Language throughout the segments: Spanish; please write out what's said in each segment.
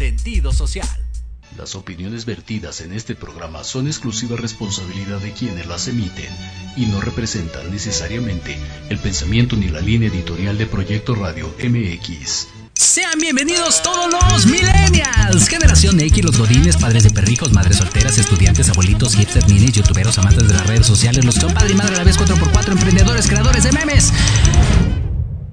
sentido social. Las opiniones vertidas en este programa son exclusiva responsabilidad de quienes las emiten y no representan necesariamente el pensamiento ni la línea editorial de Proyecto Radio MX. Sean bienvenidos todos los millennials, generación X, los godines, padres de perrijos, madres solteras, estudiantes, abuelitos, hipsters, minis, youtuberos, amantes de las redes sociales, los que son padre y madre a la vez 4x4, emprendedores, creadores de memes.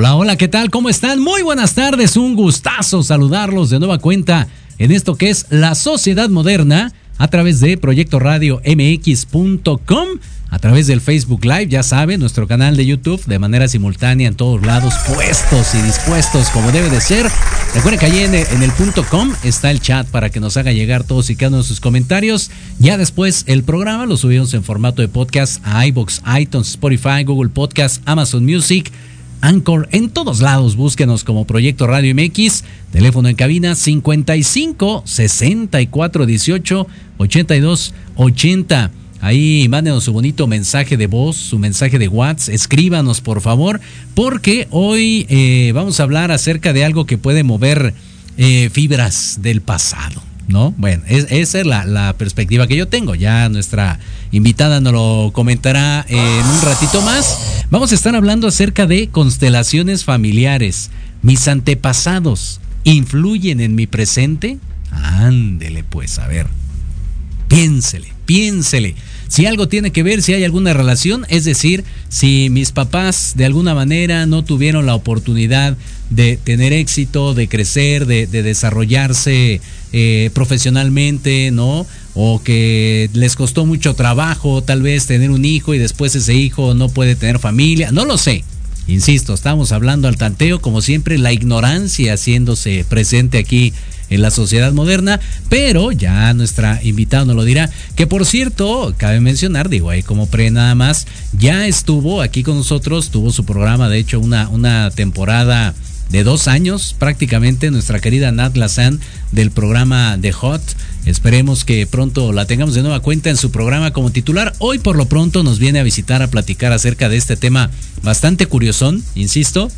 Hola, hola, ¿qué tal? ¿Cómo están? Muy buenas tardes, un gustazo saludarlos de nueva cuenta en esto que es la sociedad moderna a través de Proyecto Radio MX.com, a través del Facebook Live, ya saben, nuestro canal de YouTube de manera simultánea en todos lados, puestos y dispuestos como debe de ser. Recuerden que allí en el, punto com está el chat para que nos haga llegar todos y cada uno de sus comentarios. Ya después el programa lo subimos en formato de podcast a iBox, iTunes, Spotify, Google Podcast, Amazon Music. Anchor en todos lados. Búsquenos como Proyecto Radio MX. Teléfono en cabina 55 64 18 82 80. Ahí mándenos su bonito mensaje de voz, su mensaje de WhatsApp. Escríbanos por favor, porque hoy eh, vamos a hablar acerca de algo que puede mover eh, fibras del pasado. ¿No? Bueno, esa es la, perspectiva que yo tengo. Ya nuestra invitada nos lo comentará en un ratito más. Vamos a estar hablando acerca de constelaciones familiares. ¿Mis antepasados influyen en mi presente? Ándele pues, a ver. Piénsele, piénsele. Si algo tiene que ver, si hay alguna relación, es decir, si mis papás de alguna manera no tuvieron la oportunidad de tener éxito, de crecer, de, desarrollarse eh, profesionalmente, ¿no? O que les costó mucho trabajo tal vez tener un hijo y después ese hijo no puede tener familia, no lo sé. Insisto, estamos hablando al tanteo, como siempre, la ignorancia haciéndose presente aquí en la sociedad moderna, pero ya nuestra invitada nos lo dirá, que por cierto, cabe mencionar, digo ahí como pre nada más, ya estuvo aquí con nosotros, tuvo su programa, de hecho, una, una temporada de dos años prácticamente, nuestra querida Nat Lazan del programa The Hot. Esperemos que pronto la tengamos de nueva cuenta en su programa como titular. Hoy por lo pronto nos viene a visitar a platicar acerca de este tema bastante curiosón, insisto,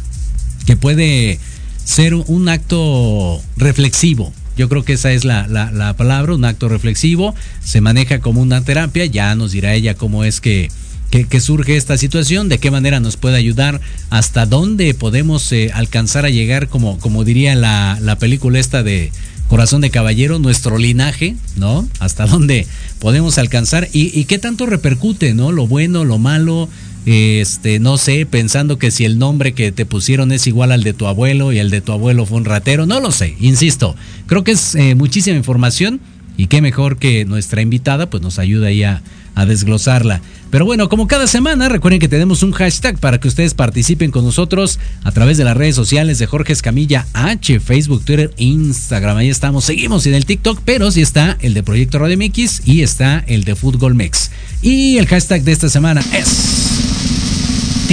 que puede ser un acto reflexivo. Yo creo que esa es la, la, palabra, un acto reflexivo. Se maneja como una terapia. Ya nos dirá ella cómo es que, que, surge esta situación, de qué manera nos puede ayudar, hasta dónde podemos eh, alcanzar a llegar, como, como diría la, la película esta de Corazón de Caballero, nuestro linaje, ¿no? Hasta dónde podemos alcanzar y qué tanto repercute, ¿no? Lo bueno, lo malo, este, no sé, pensando que si el nombre que te pusieron es igual al de tu abuelo y el de tu abuelo fue un ratero, no lo sé, insisto, creo que es eh, muchísima información y qué mejor que nuestra invitada pues nos ayuda ahí a, desglosarla. Pero bueno, como cada semana, recuerden que tenemos un hashtag para que ustedes participen con nosotros a través de las redes sociales de Jorge Escamilla H, Facebook, Twitter, Instagram. Ahí estamos, seguimos en el TikTok, pero sí está el de Proyecto Radio MX y está el de Fútbol Mex. Y el hashtag de esta semana es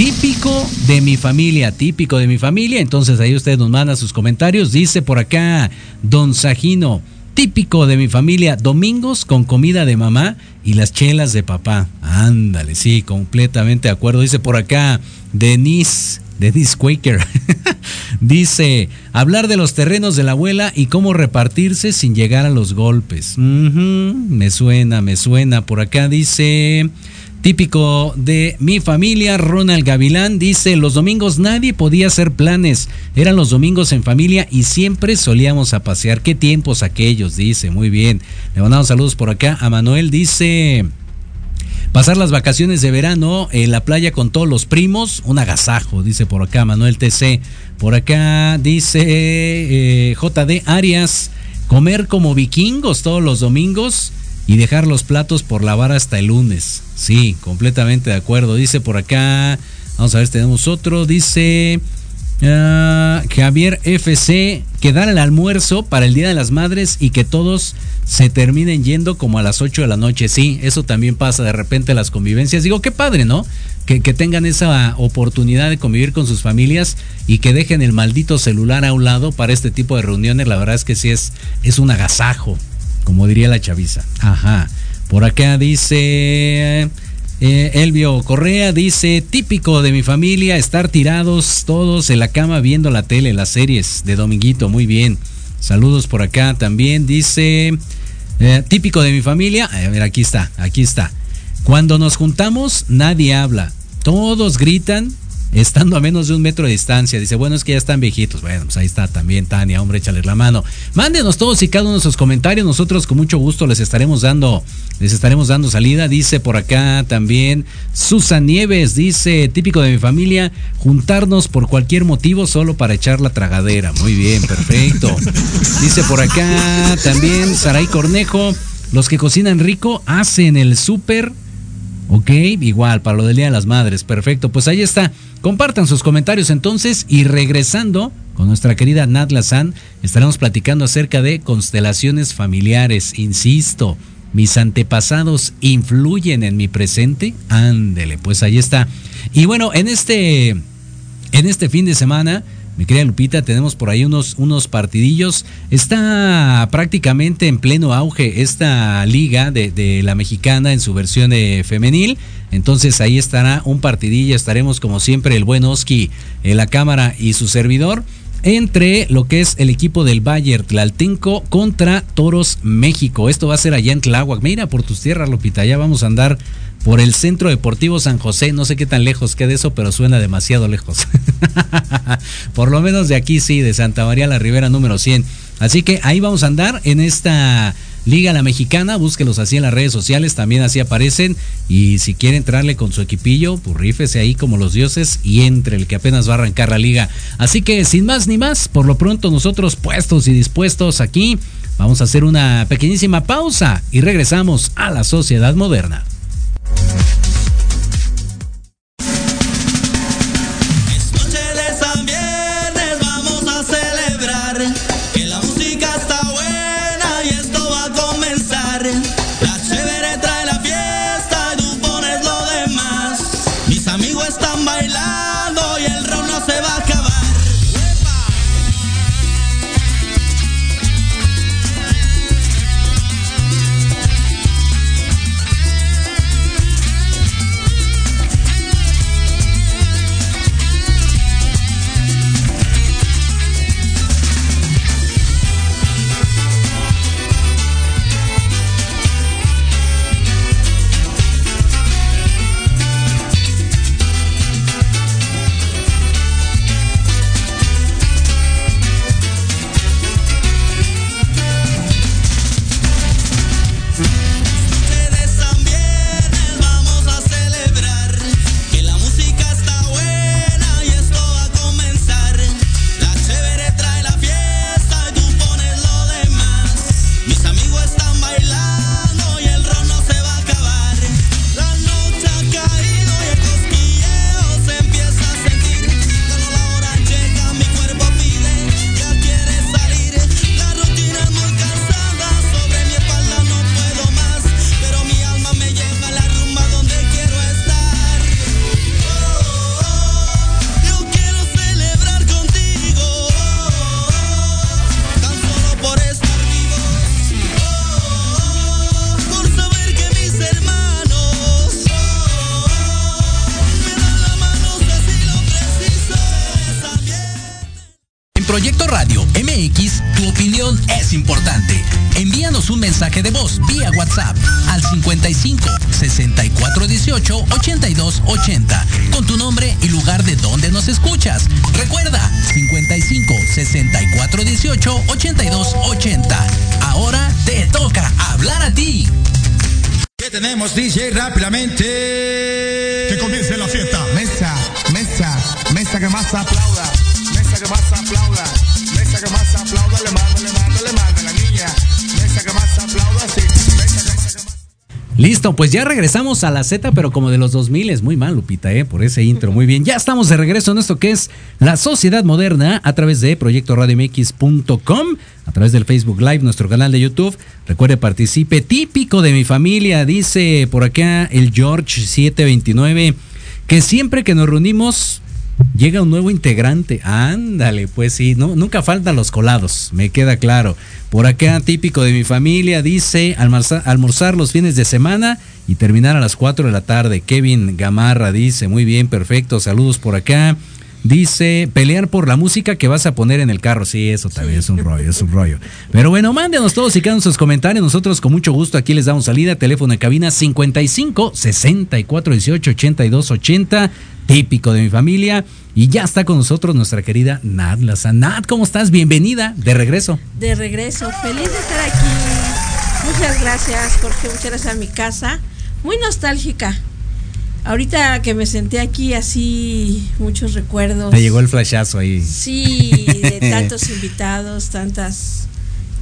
Típico de mi familia, típico de mi familia. Entonces ahí usted nos manda sus comentarios. Dice por acá Don Sajino, típico de mi familia, domingos con comida de mamá y las chelas de papá. Ándale, sí, completamente de acuerdo. Dice por acá Denise, Denise Quaker. Dice, hablar de los terrenos de la abuela y cómo repartirse sin llegar a los golpes. me suena, me suena. Por acá dice... Típico de mi familia, Ronald Gavilán dice, los domingos nadie podía hacer planes, eran los domingos en familia y siempre solíamos a pasear. ¿Qué tiempos aquellos? Dice, muy bien. Le mandamos saludos por acá. A Manuel dice, pasar las vacaciones de verano en la playa con todos los primos, un agasajo, dice por acá Manuel TC. Por acá dice eh, JD Arias, comer como vikingos todos los domingos y dejar los platos por lavar hasta el lunes. Sí, completamente de acuerdo. Dice por acá, Vamos a ver, tenemos otro. Dice uh, Javier FC que dar el almuerzo para el Día de las Madres y que todos se terminen yendo como a las 8 de la noche. Sí, eso también pasa de repente las convivencias. Digo, qué padre, ¿no? Que, que, tengan esa oportunidad de convivir con sus familias y que dejen el maldito celular a un lado para este tipo de reuniones. La verdad es que sí es, es un agasajo, como diría la chaviza. Ajá. Por acá dice... Eh, Elvio Correa dice, típico de mi familia, estar tirados todos en la cama viendo la tele, las series de Dominguito, muy bien. Saludos por acá también, dice, eh, típico de mi familia, a ver, aquí está, aquí está. Cuando nos juntamos, nadie habla, todos gritan estando a menos de un metro de distancia. Dice, bueno, es que ya están viejitos. Bueno, pues ahí está también Tania, hombre, échale la mano. Mándenos todos y cada uno de sus comentarios. Nosotros con mucho gusto les estaremos dando, les estaremos dando salida. Dice por acá también Susan Nieves, dice, típico de mi familia, juntarnos por cualquier motivo solo para echar la tragadera. Muy bien, perfecto. Dice por acá también Saray Cornejo, los que cocinan rico hacen el súper. Ok, igual, para lo del Día de las Madres. Perfecto, pues ahí está. Compartan sus comentarios entonces y regresando con nuestra querida Nat Lazán, estaremos platicando acerca de constelaciones familiares. Insisto, mis antepasados influyen en mi presente. Ándele, pues ahí está. Y bueno, en este, en este fin de semana mi querida Lupita, tenemos por ahí unos, unos partidillos. Está prácticamente en pleno auge esta liga de, la mexicana en su versión femenil. Entonces ahí estará un partidillo. Estaremos como siempre el buen Oski en la cámara y su servidor entre lo que es el equipo del Bayer Tlaltenco contra Toros México. Esto va a ser allá en Tláhuac. Mira por tus tierras, Lupita. Ya vamos a andar por el Centro Deportivo San José. No sé qué tan lejos queda eso, pero suena demasiado lejos. por lo menos de aquí sí, de Santa María la Ribera número 100. Así que ahí vamos a andar en esta Liga La Mexicana, búsquelos así en las redes sociales, también así aparecen. Y si quiere entrarle con su equipillo, pues rífese ahí como los dioses y entre el que apenas va a arrancar la liga. Así que sin más ni más, por lo pronto nosotros puestos y dispuestos aquí, vamos a hacer una pequeñísima pausa y regresamos a la sociedad moderna. Thank you. 5568-8280 con tu nombre y lugar de donde nos escuchas. Recuerda, 55 64 18 82 80. Ahora te toca hablar a ti. ¿Qué tenemos, DJ? Rápidamente. Que comience la fiesta. Mesa, mesa, mesa que más. Listo, pues ya regresamos a la Z, pero como de los 2000 es muy mal, Lupita, ¿eh? por ese intro. Muy bien, ya estamos de regreso en esto que es la sociedad moderna a través de proyectoradiomx.com, a través del Facebook Live, nuestro canal de YouTube. Recuerde, participe. Típico de mi familia, dice por acá el George 729, que siempre que nos reunimos llega un nuevo integrante. Ándale, pues sí, no, nunca faltan los colados, me queda claro. Por acá, típico de mi familia, dice almorzar, almorzar los fines de semana y terminar a las 4 de la tarde. Kevin Gamarra dice, muy bien, perfecto, saludos por acá. Dice, pelear por la música que vas a poner en el carro. Sí, eso también es un rollo, es un rollo. Pero bueno, mándenos todos y quedan sus comentarios. Nosotros con mucho gusto aquí les damos salida. Teléfono de cabina 55 64 18 82 80 típico de mi familia. Y ya está con nosotros nuestra querida Nat Laza. Nat, ¿cómo estás? Bienvenida, de regreso. De regreso, feliz de estar aquí. Muchas gracias, Jorge, muchas gracias a mi casa. Muy nostálgica. Ahorita que me senté aquí así, muchos recuerdos. Me llegó el flashazo ahí. Sí, de tantos invitados, tantos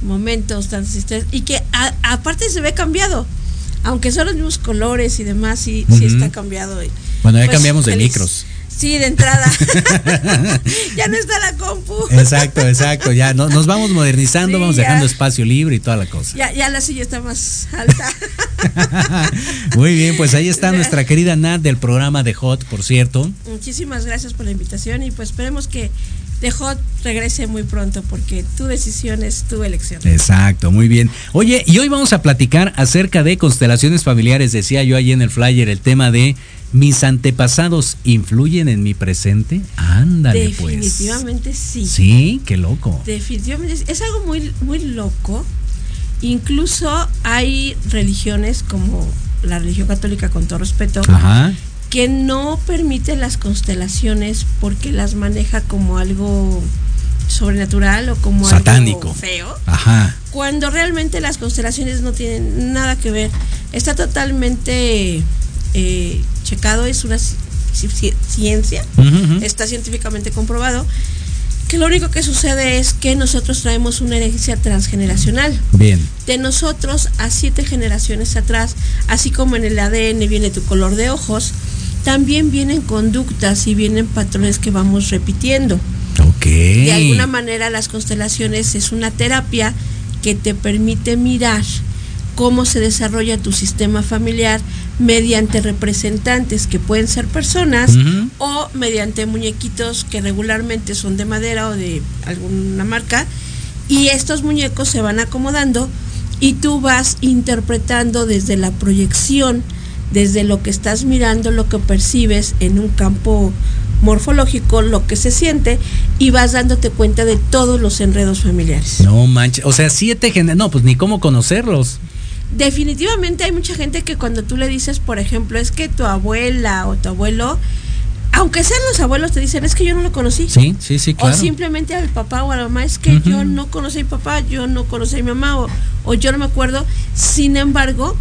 momentos, tantas historias. Y que aparte se ve cambiado. Aunque son los mismos colores y demás, sí, sí está cambiado. Bueno, ya pues, cambiamos de micros. Sí, de entrada. ya no está la compu. Exacto, exacto. Ya nos vamos modernizando, vamos dejando espacio libre y toda la cosa. Ya, ya la silla está más alta. Muy bien, pues ahí está nuestra querida Nat del programa de Hot, por cierto. Muchísimas gracias por la invitación y pues esperemos que de Hot regrese muy pronto porque tu decisión es tu elección. Exacto, muy bien. Oye, y hoy vamos a platicar acerca de constelaciones familiares. Decía yo ahí en el flyer el tema de ¿Mis antepasados influyen en mi presente? Ándale, pues. Definitivamente sí. Sí, qué loco. Definitivamente es algo muy, muy loco. Incluso hay religiones como la religión católica, con todo respeto, que no permite las constelaciones porque las maneja como algo sobrenatural o como satánico algo feo. Ajá. Cuando realmente las constelaciones no tienen nada que ver. Está totalmente eh, checado, es una ciencia, está científicamente comprobado, que lo único que sucede es que nosotros traemos una herencia transgeneracional. Bien. De nosotros a siete generaciones atrás, así como en el ADN viene tu color de ojos, también vienen conductas y vienen patrones que vamos repitiendo. De alguna manera las constelaciones es una terapia que te permite mirar cómo se desarrolla tu sistema familiar mediante representantes que pueden ser personas o mediante muñequitos que regularmente son de madera o de alguna marca. Y estos muñecos se van acomodando y tú vas interpretando desde la proyección, desde lo que estás mirando, lo que percibes en un campo morfológico, lo que se siente y vas dándote cuenta de todos los enredos familiares. No manches, o sea, siete no, pues ni cómo conocerlos definitivamente hay mucha gente que cuando tú le dices, por ejemplo, es que tu abuela o tu abuelo, aunque sean los abuelos, te dicen, es que yo no lo conocí. Sí, sí, sí, claro. O simplemente al papá o a la mamá, es que yo no conocí a mi papá, yo no conocí a mi mamá o, o yo no me acuerdo. Sin embargo,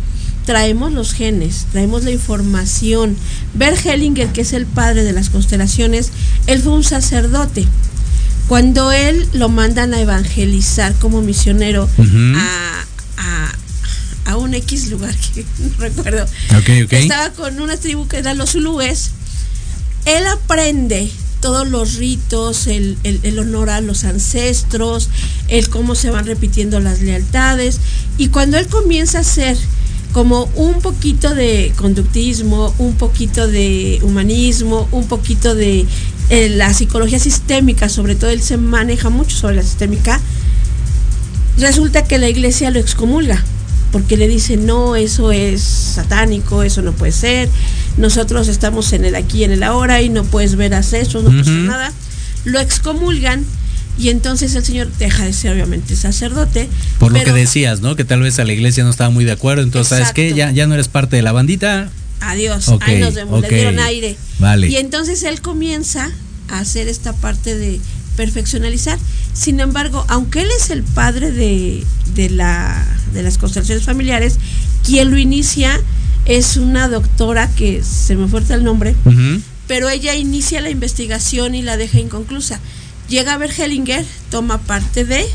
traemos los genes, traemos la información. Bert Hellinger, que es el padre de las constelaciones, él fue un sacerdote. Cuando él lo mandan a evangelizar como misionero a, a un X lugar que no recuerdo. Estaba con una tribu que eran los Zulúes. Él aprende todos los ritos, el, honor a los ancestros, el cómo se van repitiendo las lealtades. Y cuando él comienza a hacer como un poquito de conductismo, un poquito de humanismo, un poquito de eh, la psicología sistémica, sobre todo él se maneja mucho sobre la sistémica, resulta que la iglesia lo excomulga porque le dicen, no, eso es satánico, eso no puede ser, nosotros estamos en el aquí y en el ahora y no puedes ver a eso, no pasa nada. Lo excomulgan y entonces el Señor deja de ser obviamente sacerdote. Por lo que decías, ¿no? Que tal vez a la iglesia no estaba muy de acuerdo, entonces, ¿sabes qué? Ya, ya no eres parte de la bandita. Adiós, ahí nos vemos, le dieron aire. Vale. Y entonces él comienza a hacer esta parte de perfeccionalizar. Sin embargo, aunque él es el padre de, de, la, de las constelaciones familiares, quien lo inicia es una doctora que se me fuerte el nombre, pero ella inicia la investigación y la deja inconclusa. Llega a ver Hellinger, toma parte de,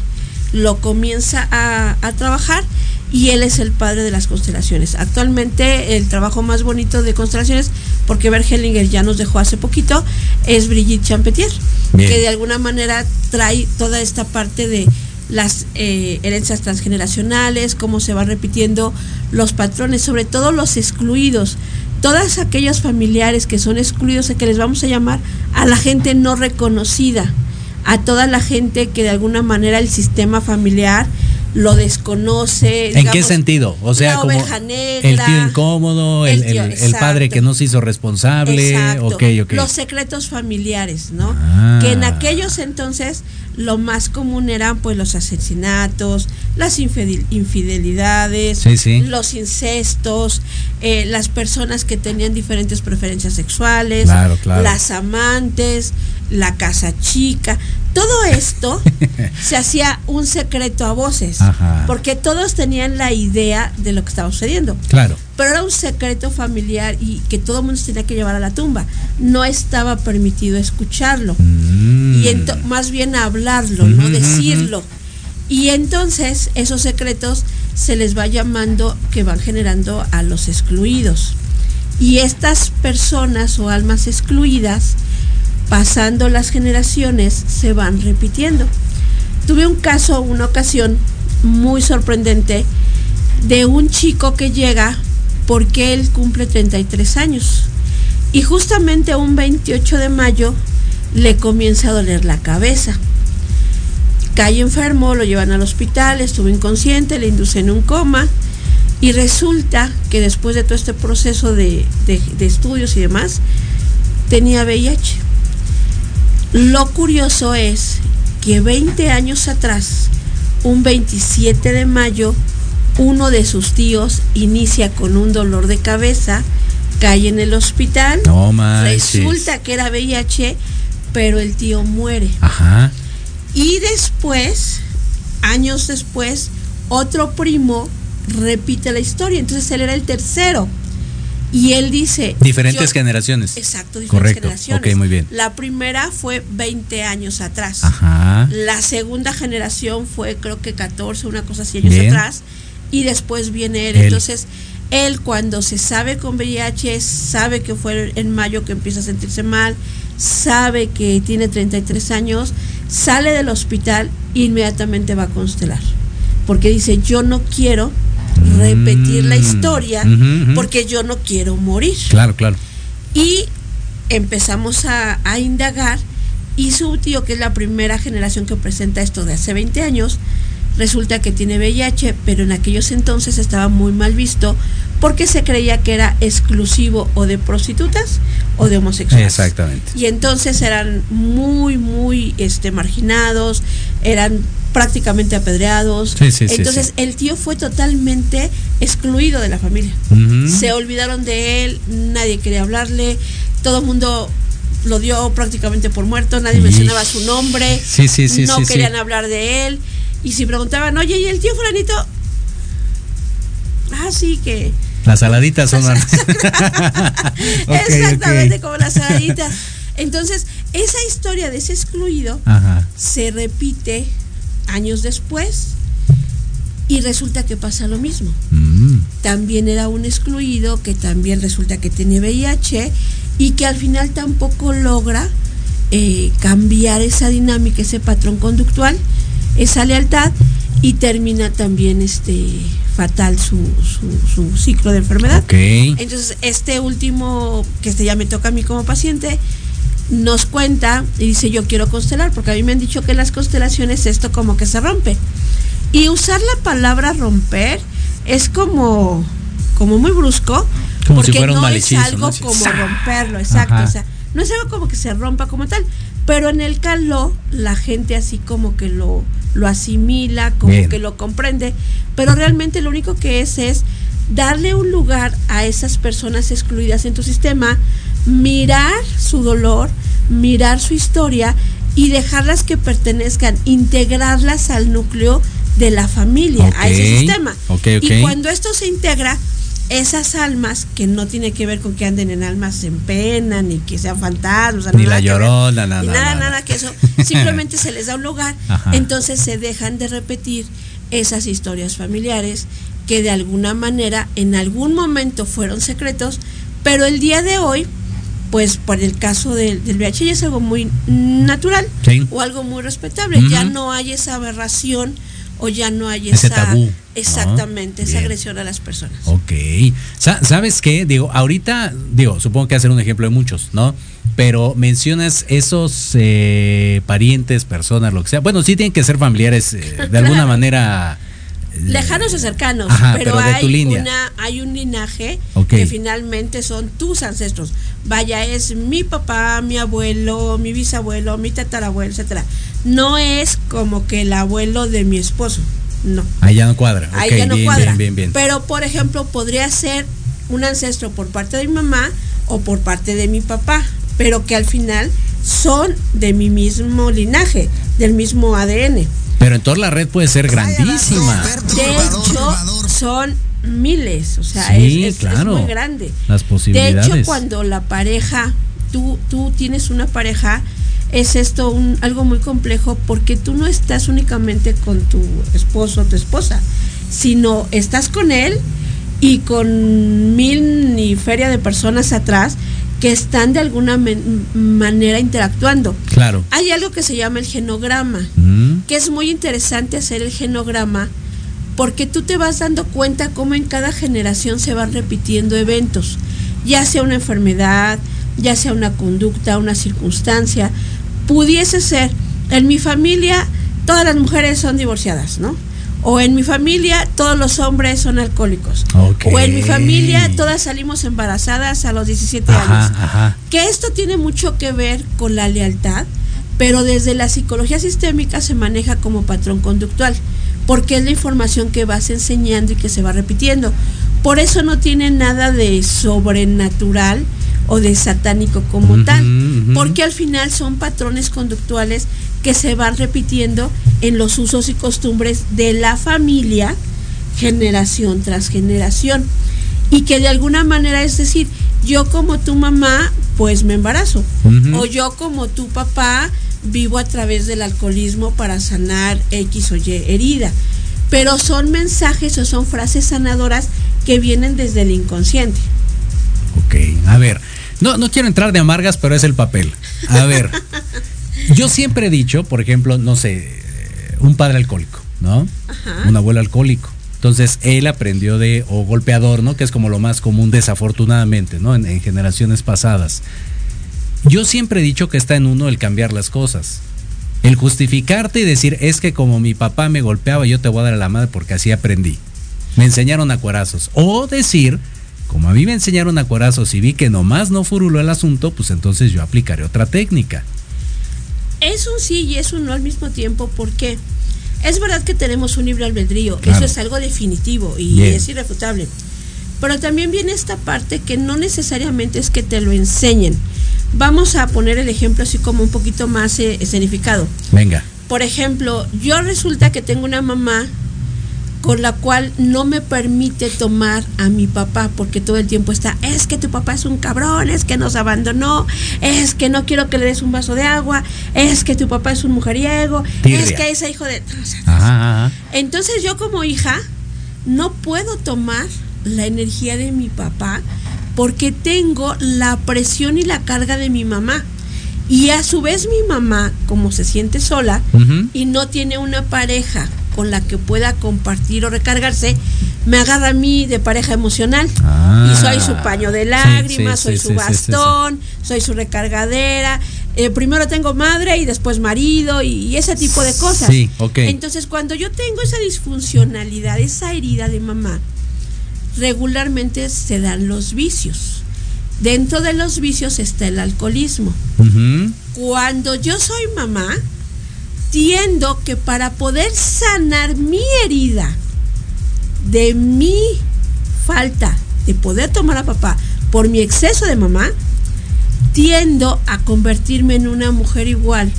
lo comienza a, a trabajar y él es el padre de las constelaciones. Actualmente el trabajo más bonito de constelaciones, porque Bert Hellinger ya nos dejó hace poquito, es Brigitte Champetier, que de alguna manera trae toda esta parte de las eh, herencias transgeneracionales, cómo se van repitiendo los patrones, sobre todo los excluidos, todas aquellos familiares que son excluidos, a que les vamos a llamar a la gente no reconocida, a toda la gente que de alguna manera el sistema familiar lo desconoce. ¿En qué sentido? O sea, como el tío incómodo, el, padre que no se hizo responsable. Los secretos familiares, ¿no? Ah. Que en aquellos entonces lo más común eran pues los asesinatos, las infidelidades, los incestos, eh, las personas que tenían diferentes preferencias sexuales, las amantes, la casa chica. Todo esto se hacía un secreto a voces, porque todos tenían la idea de lo que estaba sucediendo. Claro. Pero era un secreto familiar y que todo el mundo se tenía que llevar a la tumba. No estaba permitido escucharlo. Mm. Y más bien hablarlo, no decirlo. Y entonces esos secretos se les va llamando que van generando a los excluidos. Y estas personas o almas excluidas pasando las generaciones se van repitiendo. Tuve un caso, una ocasión muy sorprendente de un chico que llega porque él cumple 33 años y justamente un 28 de mayo le comienza a doler la cabeza. Cae enfermo, lo llevan al hospital, estuvo inconsciente, le inducen un coma y resulta que después de todo este proceso de, de estudios y demás, tenía VIH. Lo curioso es que 20 años atrás, un 27 de mayo, uno de sus tíos inicia con un dolor de cabeza, cae en el hospital, no resulta que era VIH, pero el tío muere. Ajá. Y después, años después, otro primo repite la historia, entonces él era el tercero. Y él dice... Diferentes generaciones. Exacto, diferentes generaciones. Ok, muy bien. La primera fue 20 años atrás. Ajá. La segunda generación fue creo que 14, una cosa así años atrás. Y después viene él. Entonces, él cuando se sabe con VIH, sabe que fue en mayo que empieza a sentirse mal, sabe que tiene 33 años, sale del hospital e inmediatamente va a constelar. Porque dice, yo no quiero repetir la mm. historia porque yo no quiero morir. Claro, claro. Y empezamos a, indagar y su tío, que es la primera generación que presenta esto de hace 20 años, resulta que tiene VIH, pero en aquellos entonces estaba muy mal visto porque se creía que era exclusivo o de prostitutas o de homosexuales. Exactamente. Y entonces eran muy, muy este, marginados, eran prácticamente apedreados. Entonces el tío fue totalmente excluido de la familia. Se olvidaron de él, nadie quería hablarle, todo el mundo lo dio prácticamente por muerto, nadie mencionaba su nombre, no querían hablar de él. Y si preguntaban, oye, ¿y el tío fulanito? Ah, sí, que... Las saladitas son... Exactamente, como las saladitas. Entonces, esa historia de ese excluido se repite años después y resulta que pasa lo mismo. Mm. También era un excluido que también resulta que tiene VIH y que al final tampoco logra eh, cambiar esa dinámica, ese patrón conductual, esa lealtad y termina también este fatal su, su, ciclo de enfermedad. Entonces, este último, que este ya me toca a mí como paciente, nos cuenta y dice yo quiero constelar, porque a mí me han dicho que las constelaciones esto como que se rompe. Y usar la palabra romper es como, como muy brusco, porque no es algo como romperlo, exacto. O sea, no es algo como que se rompa como tal, pero en el caló la gente así como que lo, lo asimila, como que lo comprende, pero realmente lo único que es es darle un lugar a esas personas excluidas en tu sistema, mirar su dolor, mirar su historia y dejarlas que pertenezcan, integrarlas al núcleo de la familia, a ese sistema. Y cuando esto se integra, esas almas que no tiene que ver con que anden en almas en pena, ni que sean fantasmas, ni la llorona, nada, nada, nada, que eso, simplemente se les da un lugar, entonces se dejan de repetir esas historias familiares que de alguna manera en algún momento fueron secretos, pero el día de hoy, pues por el caso del, del VIH ya es algo muy natural Sí. o algo muy respetable, ya no hay esa aberración o ya no hay Ese esa tabú, exactamente esa agresión a las personas. Ok. Sa- ¿Sabes qué? Digo, ahorita, digo, supongo que hacer un ejemplo de muchos, ¿no? Pero mencionas esos eh, parientes, personas, lo que sea. Bueno, sí tienen que ser familiares eh, de alguna manera. Lejanos o cercanos, Ajá, pero, hay una hay un linaje que finalmente son tus ancestros. Vaya, es mi papá, mi abuelo, mi bisabuelo, mi tatarabuelo, etcétera. No es como que el abuelo de mi esposo. No. Ahí ya no cuadra. Ahí ya no bien, cuadra. bien, bien, bien. Pero por ejemplo, podría ser un ancestro por parte de mi mamá o por parte de mi papá, pero que al final son de mi mismo linaje, del mismo ADN. Pero entonces la red puede ser grandísima. De hecho, son miles, o sea, Sí, es, es- es claro. muy grande. Las De posibilidades. hecho, cuando la pareja, tú, tú tienes una pareja, es esto un, algo muy complejo porque tú no estás únicamente con tu esposo o tu esposa, sino estás con él y con mil y feria de personas atrás que están de alguna manera interactuando. Claro. Hay algo que se llama el genograma Mm, que es muy interesante hacer el genograma porque tú te vas dando cuenta cómo en cada generación se van repitiendo eventos, ya sea una enfermedad, ya sea una conducta, una circunstancia. Pudiese ser, en mi familia todas las mujeres son divorciadas, ¿no? O en mi familia todos los hombres son alcohólicos. O en mi familia todas salimos embarazadas a los 17 Ajá, años ajá. que esto tiene mucho que ver con la lealtad, pero desde la psicología sistémica se maneja como patrón conductual, porque es la información que vas enseñando y que se va repitiendo. Por eso no tiene nada de sobrenatural o de satánico como tal, porque al final son patrones conductuales que se van repitiendo en los usos y costumbres de la familia generación tras generación y que de alguna manera es decir, yo como tu mamá pues me embarazo o yo como tu papá vivo a través del alcoholismo para sanar X o Y herida. Pero son mensajes o son frases sanadoras que vienen desde el inconsciente. Ok, a ver. No, no quiero entrar de amargas, pero es el papel. A ver. yo siempre he dicho, por ejemplo, no sé, eh, un padre alcohólico, ¿no? Ajá. Un abuelo alcohólico. Entonces él aprendió de, o golpeador, ¿no? Que es como lo más común desafortunadamente, ¿no? En, en generaciones pasadas. Yo siempre he dicho que está en uno el cambiar las cosas. El justificarte y decir, es que como mi papá me golpeaba, yo te voy a dar a la madre porque así aprendí. Me enseñaron a cuarazos. O decir, como a mí me enseñaron a cuarazos y vi que nomás no furuló el asunto, pues entonces yo aplicaré otra técnica. Es un sí y es un no al mismo tiempo porque es verdad que tenemos un libre albedrío, Claro. eso es algo definitivo y Bien. es irrefutable. Pero también viene esta parte que no necesariamente es que te lo enseñen. Vamos a poner el ejemplo así como un poquito más eh, escenificado. Venga. Por ejemplo, yo resulta que tengo una mamá con la cual no me permite tomar a mi papá porque todo el tiempo está, es que tu papá es un cabrón, es que nos abandonó, es que no quiero que le des un vaso de agua, es que tu papá es un mujeriego, Tirria. es que ese hijo de... Ajá, ajá. Entonces yo como hija no puedo tomar la energía de mi papá porque tengo la presión y la carga de mi mamá. Y a su vez mi mamá, como se siente sola y no tiene una pareja con la que pueda compartir o recargarse, me agarra a mí de pareja emocional. Ah. y soy su paño de lágrimas, sí, soy sí, su bastón, soy su recargadera. Eh, primero tengo madre y después marido y, y ese tipo de cosas. Sí, ok. Entonces, cuando yo tengo esa disfuncionalidad, esa herida de mamá, regularmente se dan los vicios. Dentro de los vicios está el alcoholismo. Cuando yo soy mamá, tiendo que para poder sanar mi herida de mi falta de poder tomar a papá por mi exceso de mamá, tiendo a convertirme en una mujer igual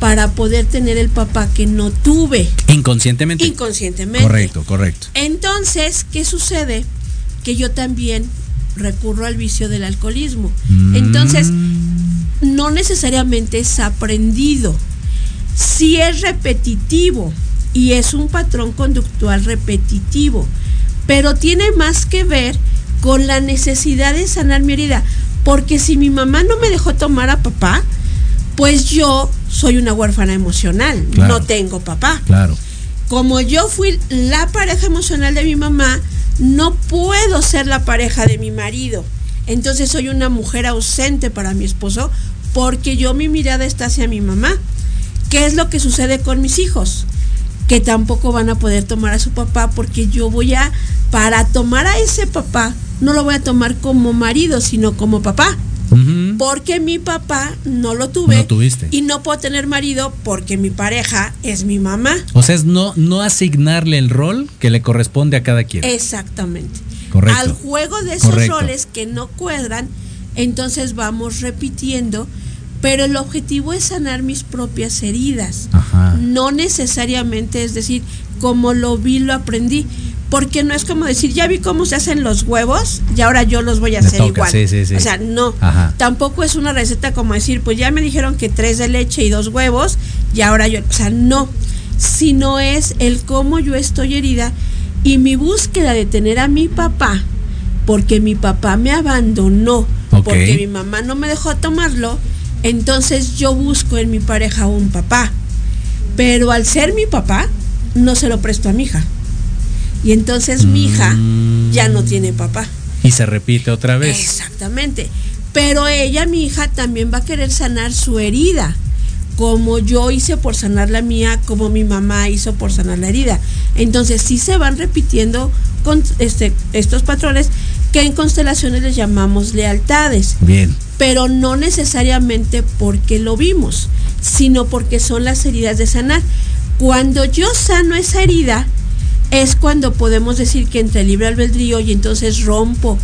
para poder tener el papá que no tuve Inconscientemente. inconscientemente. Correcto, correcto. Entonces, ¿qué sucede? Que yo también recurro al vicio del alcoholismo. Mm. Entonces, no necesariamente es aprendido. Si es repetitivo y es un patrón conductual repetitivo, pero tiene más que ver con la necesidad de sanar mi herida. Porque si mi mamá no me dejó tomar a papá, pues yo soy una huérfana emocional, Claro. no tengo papá. Claro. Como yo fui la pareja emocional de mi mamá, no puedo ser la pareja de mi marido. Entonces soy una mujer ausente para mi esposo porque yo mi mirada está hacia mi mamá. ¿Qué es lo que sucede con mis hijos? Que tampoco van a poder tomar a su papá porque yo voy a, para tomar a ese papá, no lo voy a tomar como marido, sino como papá. Porque mi papá no lo tuve. No tuviste. Y no puedo tener marido porque mi pareja es mi mamá. O sea, es no, no asignarle el rol que le corresponde a cada quien. Exactamente. Correcto. Al juego de esos Correcto. roles que no cuadran, entonces vamos repitiendo, pero el objetivo es sanar mis propias heridas. Ajá. No necesariamente es decir, como lo vi, lo aprendí. Porque no es como decir, ya vi cómo se hacen los huevos y ahora yo los voy a Me hacer toca, igual. sí, sí, sí. O sea, no. Ajá. Tampoco es una receta como decir, pues ya me dijeron que tres de leche y dos huevos y ahora yo. O sea, no. Sino es el cómo yo estoy herida y mi búsqueda de tener a mi papá, porque mi papá me abandonó, Ok. porque mi mamá no me dejó tomarlo, entonces yo busco en mi pareja un papá. Pero al ser mi papá, no se lo presto a mi hija. Y entonces mi hija Mm. ya no tiene papá. Y se repite otra vez. Exactamente. Pero ella, mi hija, también va a querer sanar su herida. Como yo hice por sanar la mía, como mi mamá hizo por sanar la herida. Entonces sí se van repitiendo con este, estos patrones que en constelaciones les llamamos lealtades Bien. Pero no necesariamente porque lo vimos, sino porque son las heridas de sanar. Cuando yo sano esa herida, es cuando podemos decir que entre libre albedrío y entonces rompo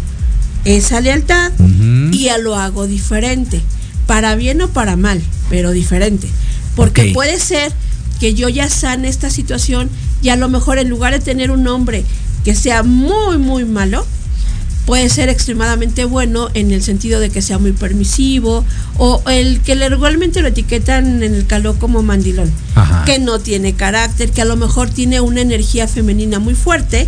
esa lealtad y ya lo hago diferente, para bien o para mal, pero diferente. Porque puede ser que yo ya sane esta situación y a lo mejor en lugar de tener un hombre que sea muy, muy malo, puede ser extremadamente bueno en el sentido de que sea muy permisivo o el que regularmente lo etiquetan en el calor como mandilón, Ajá. que no tiene carácter, que a lo mejor tiene una energía femenina muy fuerte,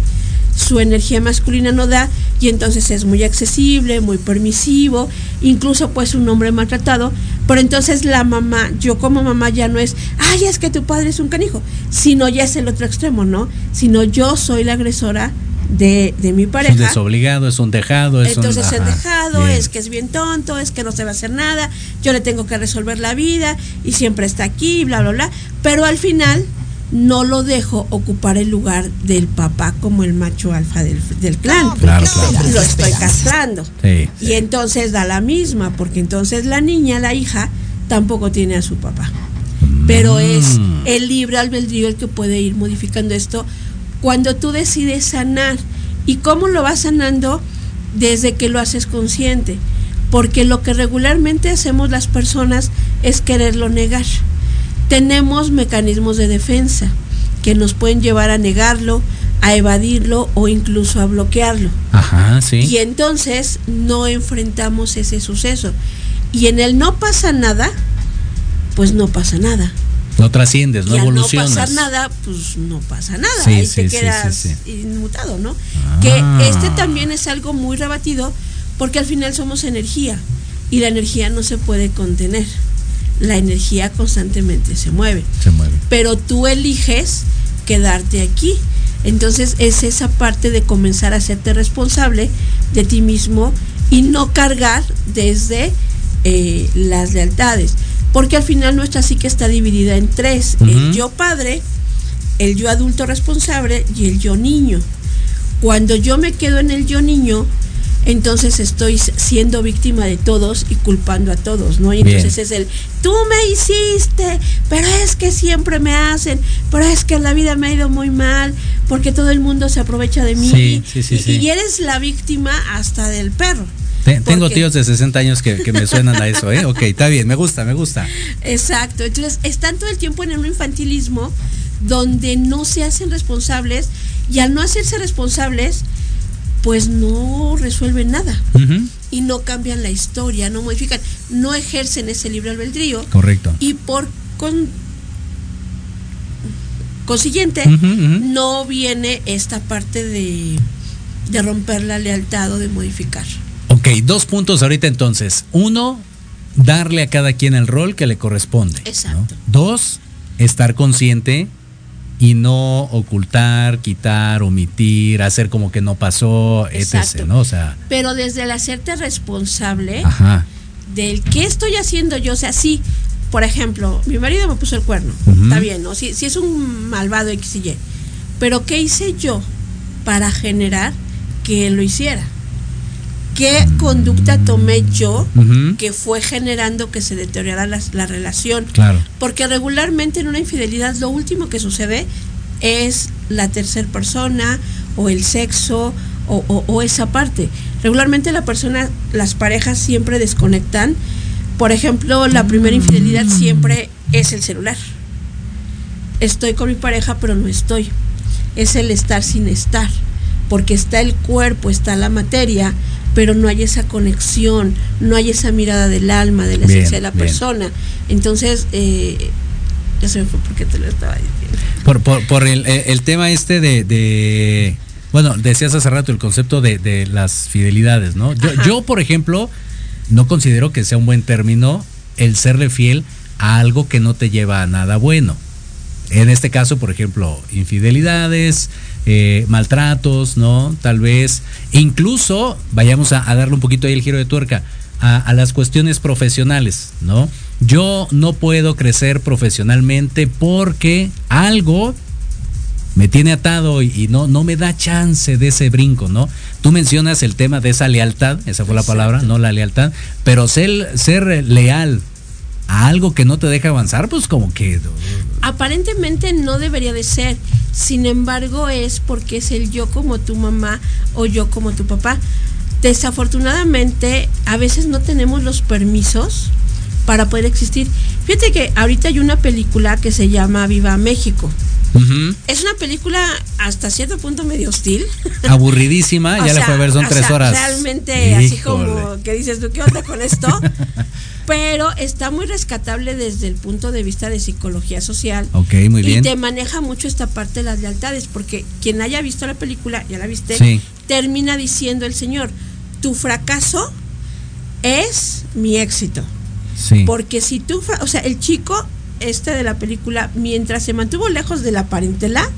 su energía masculina no da y entonces es muy accesible, muy permisivo, incluso pues un hombre maltratado, pero entonces la mamá, yo como mamá ya no es, ay, es que tu padre es un canijo, sino ya es el otro extremo, ¿no? Sino yo soy la agresora de, de mi Es un pareja. desobligado, es un dejado, es un- Entonces es ajá, dejado, bien. es que es bien tonto, es que no se va a hacer nada, yo le tengo que resolver la vida y siempre está aquí, bla, bla, bla. Pero al final no lo dejo ocupar el lugar del papá como el macho alfa del, del clan. Claro, claro. Lo estoy castrando. Sí, Y entonces da la misma, porque entonces la niña, la hija, tampoco tiene a su papá. Pero es Mm. el libre albedrío el que puede ir modificando esto cuando tú decides sanar. ¿Y cómo lo vas sanando? Desde que lo haces consciente. Porque lo que regularmente hacemos las personas es quererlo negar. Tenemos mecanismos de defensa que nos pueden llevar a negarlo, a evadirlo o incluso a bloquearlo. Ajá, sí. Y entonces no enfrentamos ese suceso. Y en el no pasa nada, pues no pasa nada. No trasciendes, no y al no pasar nada, pues no pasa nada. Sí, Ahí sí, te quedas sí, inmutado, ¿no? Ah. Que este también es algo muy rebatido porque al final somos energía y la energía no se puede contener. La energía constantemente se mueve Se mueve. pero tú eliges quedarte aquí. Entonces es esa parte de comenzar a hacerte responsable de ti mismo y no cargar desde eh, las lealtades. Porque al final nuestra psique está dividida en tres. El yo padre, el yo adulto responsable y el yo niño. Cuando yo me quedo en el yo niño, entonces estoy siendo víctima de todos y culpando a todos, ¿no? Y Bien. entonces es el, tú me hiciste, pero es que siempre me hacen, pero es que la vida me ha ido muy mal, porque todo el mundo se aprovecha de mí. Sí, sí, sí, y, sí. y eres la víctima hasta del perro. Te- tengo tíos de 60 años que, que me suenan a eso, ¿eh? Ok, está bien, me gusta, me gusta. Exacto, entonces están todo el tiempo en un infantilismo donde no se hacen responsables y al no hacerse responsables, pues no resuelven nada y no cambian la historia, no modifican, no ejercen ese libre albedrío Correcto. y por con, consiguiente no viene esta parte de de romper la lealtad o de modificar. Ok, dos puntos ahorita entonces. Uno, darle a cada quien el rol que le corresponde. Exacto. Dos, estar consciente y no ocultar, quitar, omitir, hacer como que no pasó, etc. ¿no? O sea, Pero desde el hacerte responsable ajá. del qué estoy haciendo yo, o sea, sí, por ejemplo, mi marido me puso el cuerno, está bien, ¿no? Si, si es un malvado X y Y, pero ¿qué hice yo para generar que él lo hiciera? ¿Qué conducta tomé yo que fue generando que se deteriorara la, la relación? Claro. Porque regularmente en una infidelidad lo último que sucede es la tercera persona o el sexo o, o- o esa parte. Regularmente la persona, las parejas siempre desconectan. Por ejemplo, la primera infidelidad siempre es el celular. Estoy con mi pareja pero no estoy. Es el estar sin estar. Porque está el cuerpo, está la materia, pero no hay esa conexión, no hay esa mirada del alma, de la Bien, esencia de la bien. persona. Entonces, eh, ya se me fue porque te lo estaba diciendo. Por, por, por el, eh, el tema este de, de- Bueno, decías hace rato el concepto de, de las fidelidades, ¿no? Yo, Ajá. yo, por ejemplo, no considero que sea un buen término el serle fiel a algo que no te lleva a nada bueno. En este caso, por ejemplo, infidelidades, eh, maltratos, ¿no? Tal vez, incluso, vayamos a, a darle un poquito ahí el giro de tuerca, a, a las cuestiones profesionales, ¿no? Yo no puedo crecer profesionalmente porque algo me tiene atado y, no, no me da chance de ese brinco, ¿no? Tú mencionas el tema de esa lealtad, esa fue la palabra, no la lealtad, pero ser, ser leal algo que no te deja avanzar, pues como que... Aparentemente no debería de ser, sin embargo es porque es el yo como tu mamá o yo como tu papá. Desafortunadamente a veces no tenemos los permisos para poder existir. Fíjate que ahorita hay una película que se llama Viva México. Es una película hasta cierto punto medio hostil. Aburridísima, ya la fue a ver, son tres sea, horas. Realmente así como que dices tú, ¿qué onda con esto? Pero está muy rescatable desde el punto de vista de psicología social. Ok, muy y bien. te maneja mucho esta parte de las lealtades, porque quien haya visto la película, ya la viste, Sí. termina diciendo el señor, tu fracaso es mi éxito. Sí. Porque si tú, o sea, el chico este de la película, mientras se mantuvo lejos de la parentela,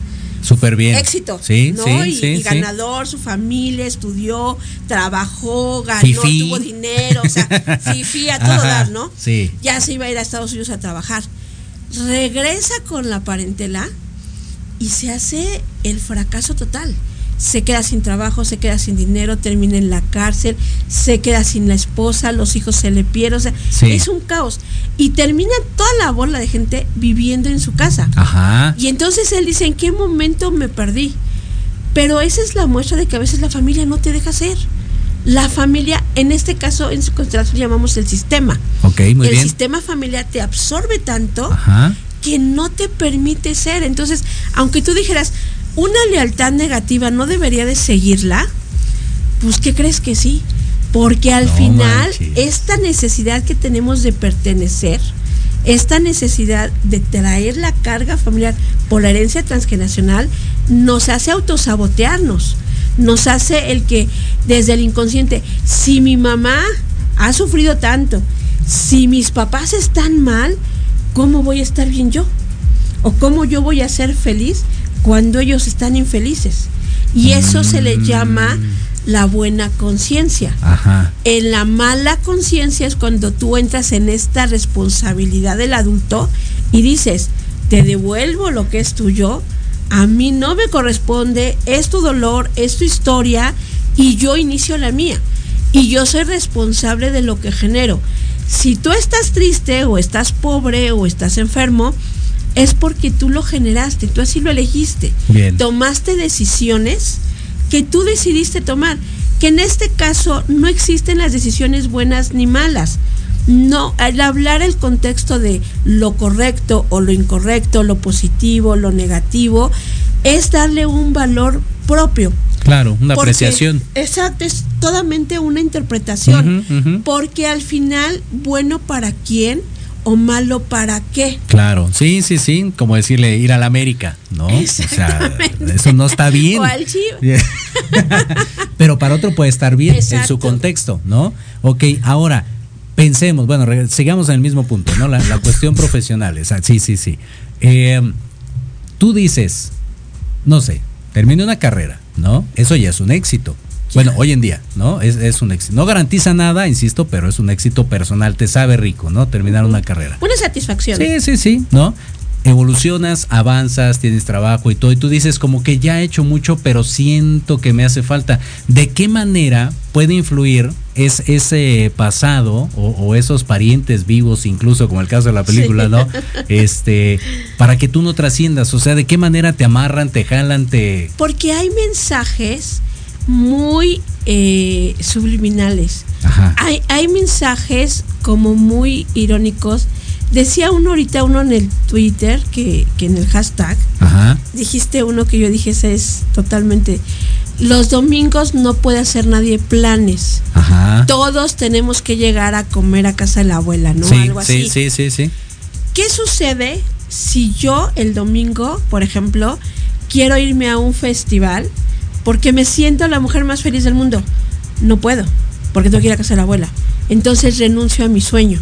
Súper bien. éxito. Sí, ¿no? sí, y, sí, y sí. ganador, su familia estudió, trabajó, ganó, tuvo dinero, o sea, fifi a todo Ajá, dar, ¿no? sí. Ya se iba a ir a Estados Unidos a trabajar. Regresa con la parentela y se hace el fracaso total. Se queda sin trabajo, se queda sin dinero, termina en la cárcel, se queda sin la esposa, los hijos se le pierden, o sea, Sí. es un caos. Y termina toda la bola de gente viviendo en su casa. Ajá. Y entonces él dice, ¿en qué momento me perdí? Pero esa es la muestra de que a veces la familia no te deja ser. La familia, en este caso, en su constelación llamamos el sistema. Ok, muy el bien. sistema familiar te absorbe tanto Ajá. que no te permite ser. Entonces, aunque tú dijeras, una lealtad negativa no debería de seguirla, pues ¿qué crees que sí? Porque al No final, manches. esta necesidad que tenemos de pertenecer, esta necesidad de traer la carga familiar por la herencia transgeneracional, nos hace autosabotearnos, nos hace el que desde el inconsciente, si mi mamá ha sufrido tanto, si mis papás están mal, ¿cómo voy a estar bien yo? ¿O cómo yo voy a ser feliz cuando ellos están infelices? Y eso se le llama la buena conciencia. En la mala conciencia es cuando tú entras en esta responsabilidad del adulto y dices, te devuelvo lo que es tuyo, a mí no me corresponde, es tu dolor, es tu historia y yo inicio la mía. Y yo soy responsable de lo que genero. Si tú estás triste o estás pobre o estás enfermo, es porque tú lo generaste, tú así lo elegiste. Bien. Tomaste decisiones que tú decidiste tomar, que en este caso no existen las decisiones buenas ni malas. No, al hablar el contexto de lo correcto o lo incorrecto, lo positivo, lo negativo, es darle un valor propio. Claro, una Porque- apreciación. Exacto, es totalmente una interpretación. Porque al final, bueno para quién o malo para qué. Claro, sí, sí, sí, como decirle ir a la América, ¿no? O sea, eso no está bien. O al Pero para otro puede estar bien en su contexto, ¿no? Ok, ahora pensemos, bueno, sigamos en el mismo punto, ¿no? La, cuestión profesional, sí, sí, sí. Eh, tú dices, no sé, termine una carrera, ¿no? Eso ya es un éxito. Bueno, hoy en día, ¿no? Es, es, un éxito. No garantiza nada, insisto, pero es un éxito personal. Te sabe rico, ¿no? Terminar una carrera. Una satisfacción. Sí, sí, sí, ¿no? Evolucionas, avanzas, tienes trabajo y todo, y tú dices como que ya he hecho mucho, pero siento que me hace falta. ¿De qué manera puede influir es, ese pasado o, esos parientes vivos, incluso como el caso de la película, ¿no? Este, para que tú no trasciendas, o sea, ¿de qué manera te amarran, te jalan, te... Porque hay mensajes muy eh, subliminales. Hay, hay mensajes como muy irónicos. Decía uno ahorita, uno en el Twitter, que, en el hashtag, dijiste uno que yo dije, ese es totalmente... Los domingos no puede hacer nadie planes. Todos tenemos que llegar a comer a casa de la abuela, ¿no? Algo así. Sí, sí, sí, sí. ¿Qué sucede si yo el domingo, por ejemplo, quiero irme a un festival porque me siento la mujer más feliz del mundo. No puedo, porque tengo que ir a casa de la abuela. Entonces renuncio a mi sueño.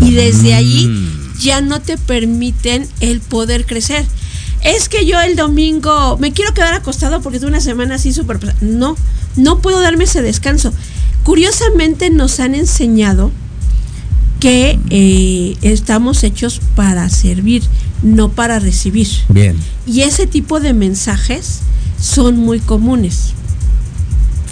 Y desde allí mm. ya no te permiten el poder crecer. Es que yo el domingo me quiero quedar acostado porque tuve una semana así súper... No, no puedo darme ese descanso. Curiosamente nos han enseñado que eh, estamos hechos para servir, no para recibir. Bien. Y ese tipo de mensajes son muy comunes.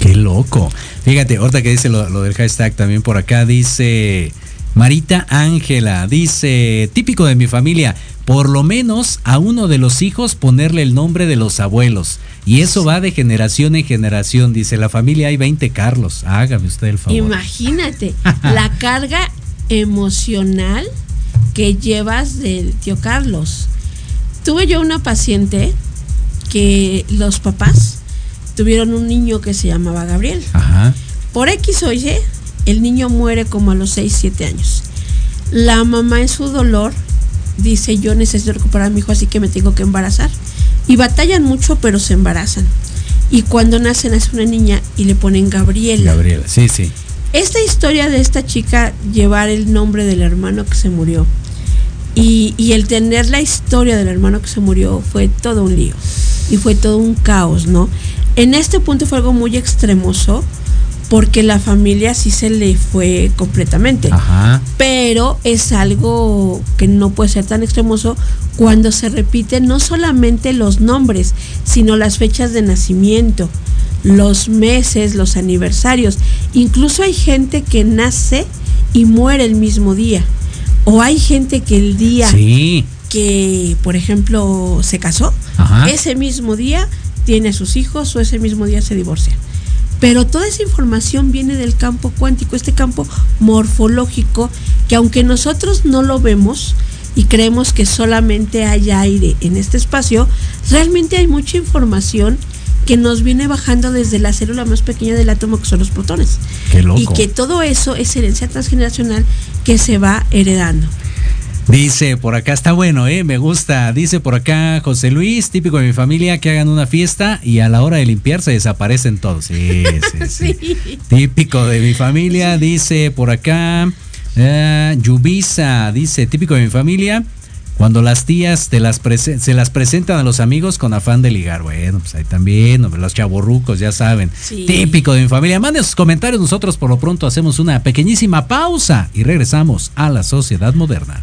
Qué loco. Fíjate, ahorita que dice lo, del hashtag también por acá, dice Marita Ángela, dice, típico de mi familia, por lo menos a uno de los hijos ponerle el nombre de los abuelos. Y eso va de generación en generación. Dice, la familia hay 20 Carlos. Hágame usted el favor. Imagínate la carga emocional que llevas del tío Carlos. Tuve yo una paciente que los papás tuvieron un niño que se llamaba Gabriel. Por X o Y, el niño muere como a los 6, 7 años. La mamá en su dolor dice, yo necesito recuperar a mi hijo, así que me tengo que embarazar. Y batallan mucho, pero se embarazan. Y cuando nace, nace una niña y le ponen Gabriela. Gabriela, sí, sí. Esta historia de esta chica llevar el nombre del hermano que se murió y, y el tener la historia del hermano que se murió fue todo un lío y fue todo un caos, ¿no? En este punto fue algo muy extremoso porque la familia sí se le fue completamente. Ajá. Pero es algo que no puede ser tan extremoso cuando se repiten no solamente los nombres, sino las fechas de nacimiento, los meses, los aniversarios. Incluso hay gente que nace y muere el mismo día. O hay gente que el día sí que, por ejemplo, se casó, ese mismo día tiene a sus hijos o ese mismo día se divorcia. Pero toda esa información viene del campo cuántico, este campo morfológico, que aunque nosotros no lo vemos y creemos que solamente hay aire en este espacio, realmente hay mucha información que nos viene bajando desde la célula más pequeña del átomo, que son los protones. Y que todo eso es herencia transgeneracional que se va heredando. Dice por acá, está bueno, ¿eh? me gusta. Dice por acá José Luis, típico de mi familia, que hagan una fiesta y a la hora de limpiar se desaparecen todos. Sí, sí, sí. Típico de mi familia, dice por acá. Eh, Yubisa, dice, típico de mi familia, cuando las tías te las se las presentan a los amigos con afán de ligar. Bueno, pues ahí también, los chaborrucos, ya saben. Típico de mi familia. Manden sus comentarios, nosotros por lo pronto hacemos una pequeñísima pausa y regresamos a la sociedad moderna.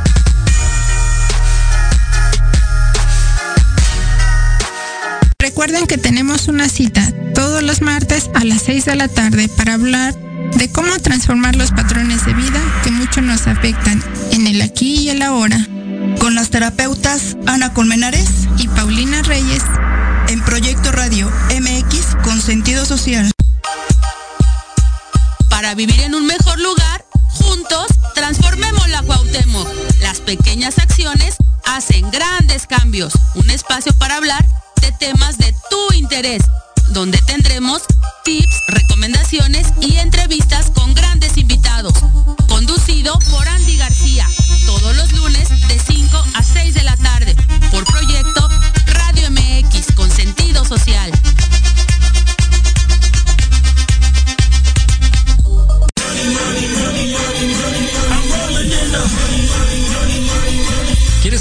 Recuerden que tenemos una cita todos los martes a las 6 de la tarde para hablar de cómo transformar los patrones de vida que mucho nos afectan en el aquí y el ahora. Con las terapeutas Ana Colmenares y Paulina Reyes en Proyecto Radio MX social. Para vivir en un mejor lugar, juntos transformemos la Cuauhtémoc. Las pequeñas acciones hacen grandes cambios. Un espacio para hablar de temas de tu interés, donde tendremos tips, recomendaciones y entrevistas con grandes invitados. Conducido por Andy García,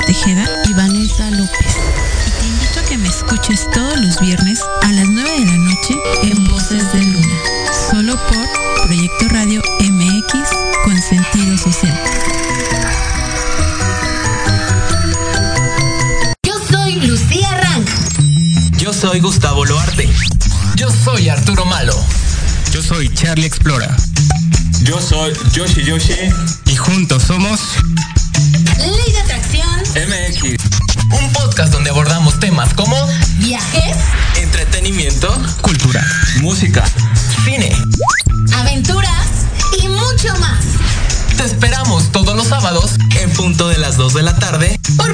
Mónica Tejeda y Vanessa López. Y te invito a que me escuches todos los viernes a las 9 de la noche en Voces de Luna. Solo por Proyecto Radio MX con sentido social. Yo soy Lucía Rank. Yo soy Gustavo Loarte. Yo soy Arturo Malo. Yo soy Charlie Explora. Yo soy Yoshi Yoshi. Y juntos somos MX. Un podcast donde abordamos temas como viajes, entretenimiento, cultura, música, cine, aventuras. Y mucho más. Te esperamos todos los sábados en punto de las 2 de la tarde por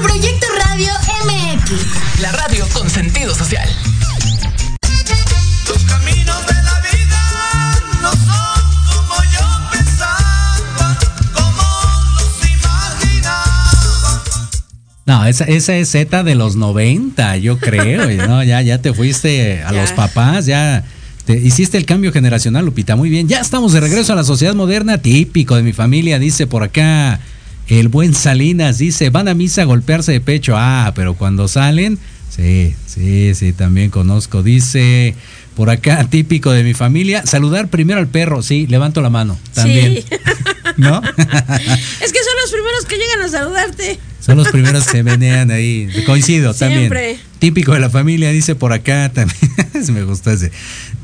No, esa, esa es Z de los 90, yo creo. ¿no? Ya, ya te fuiste a Ya. los papás, ya te hiciste el cambio generacional, Lupita. Muy bien. Ya estamos de regreso a la sociedad moderna, típico de mi familia, dice por acá. El buen Salinas dice, van a misa a golpearse de pecho. Ah, pero cuando salen, sí, sí, sí, también conozco. Dice por acá, típico de mi familia, saludar primero al perro. Sí, levanto la mano. También. Sí. ¿No? es que son los primeros que llegan a saludarte. Son los primeros que se venean ahí. Coincido también. Siempre. Típico de la familia, dice por acá también. Me gustó ese.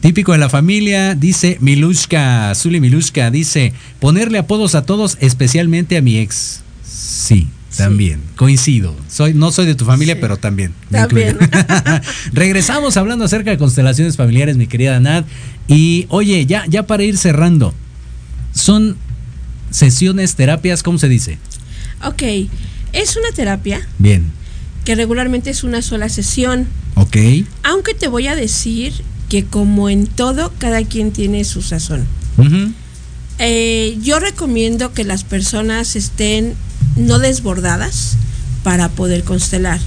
Típico de la familia, dice Milushka, Zuli Milushka, dice ponerle apodos a todos, especialmente a mi ex. Sí, también. Coincido. Soy, no soy de tu familia, pero también. me También. Regresamos hablando acerca de constelaciones familiares, mi querida Nat. Y oye, ya, ya para ir cerrando, son sesiones, terapias, ¿cómo se dice? Ok, es una terapia Bien. que regularmente es una sola sesión, Ok. aunque te voy a decir que como en todo, cada quien tiene su sazón. Eh, yo recomiendo que las personas estén no desbordadas para poder constelar.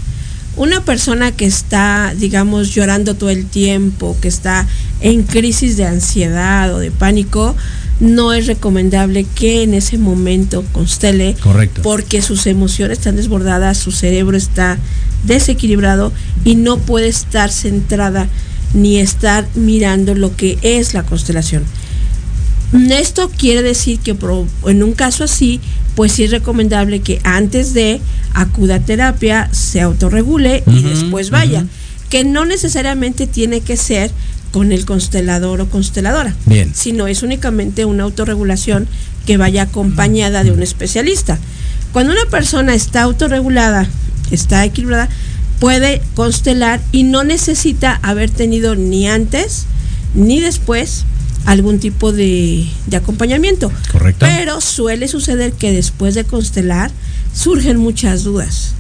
Una persona que está, digamos, llorando todo el tiempo, que está en crisis de ansiedad o de pánico, no es recomendable que en ese momento constele Correcto. porque sus emociones están desbordadas, su cerebro está desequilibrado y no puede estar centrada ni estar mirando lo que es la constelación. Esto quiere decir que en un caso así, pues sí es recomendable que antes de acuda a terapia se autorregule y después vaya. Que no necesariamente tiene que ser con el constelador o consteladora, Bien. sino es únicamente una autorregulación que vaya acompañada de un especialista. Cuando una persona está autorregulada, está equilibrada, puede constelar y no necesita haber tenido ni antes ni después algún tipo de, de acompañamiento. Correcto. Pero suele suceder que después de constelar surgen muchas dudas,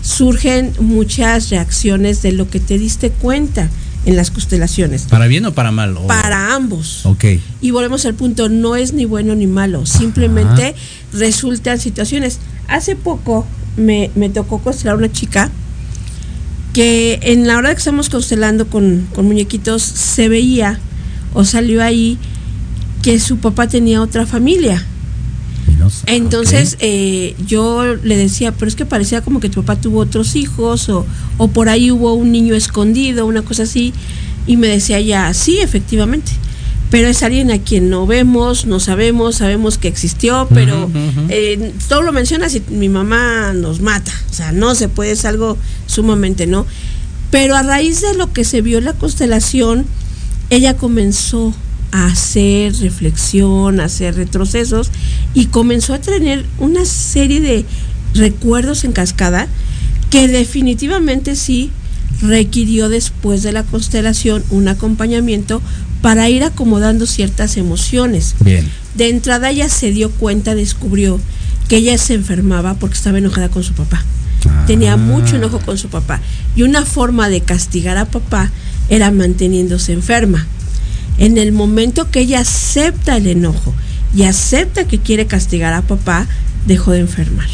surgen muchas reacciones de lo que te diste cuenta en las constelaciones. ¿Para bien o para mal? O- Para ambos. Ok. Y volvemos al punto, no es ni bueno ni malo, simplemente resultan situaciones. Hace poco me, me tocó constelar una chica que en la hora que estamos constelando con, con muñequitos se veía o salió ahí que su papá tenía otra familia. Entonces eh, yo le decía, pero es que parecía como que tu papá tuvo otros hijos o, o por ahí hubo un niño escondido, una cosa así. Y me decía ya, sí, efectivamente. pero es alguien a quien no vemos, no sabemos, sabemos que existió, pero eh, todo lo mencionas y mi mamá nos mata, o sea, no se puede, es algo sumamente no. Pero a raíz de lo que se vio en la constelación, ella comenzó a hacer reflexión, a hacer retrocesos y comenzó a tener una serie de recuerdos en cascada que definitivamente sí requirió después de la constelación un acompañamiento para ir acomodando ciertas emociones. Bien. De entrada ella se dio cuenta, descubrió que ella se enfermaba porque estaba enojada con su papá. Tenía mucho enojo con su papá. Y una forma de castigar a papá era manteniéndose enferma. En el momento que ella acepta el enojo y acepta que quiere castigar a papá, dejó de enfermar.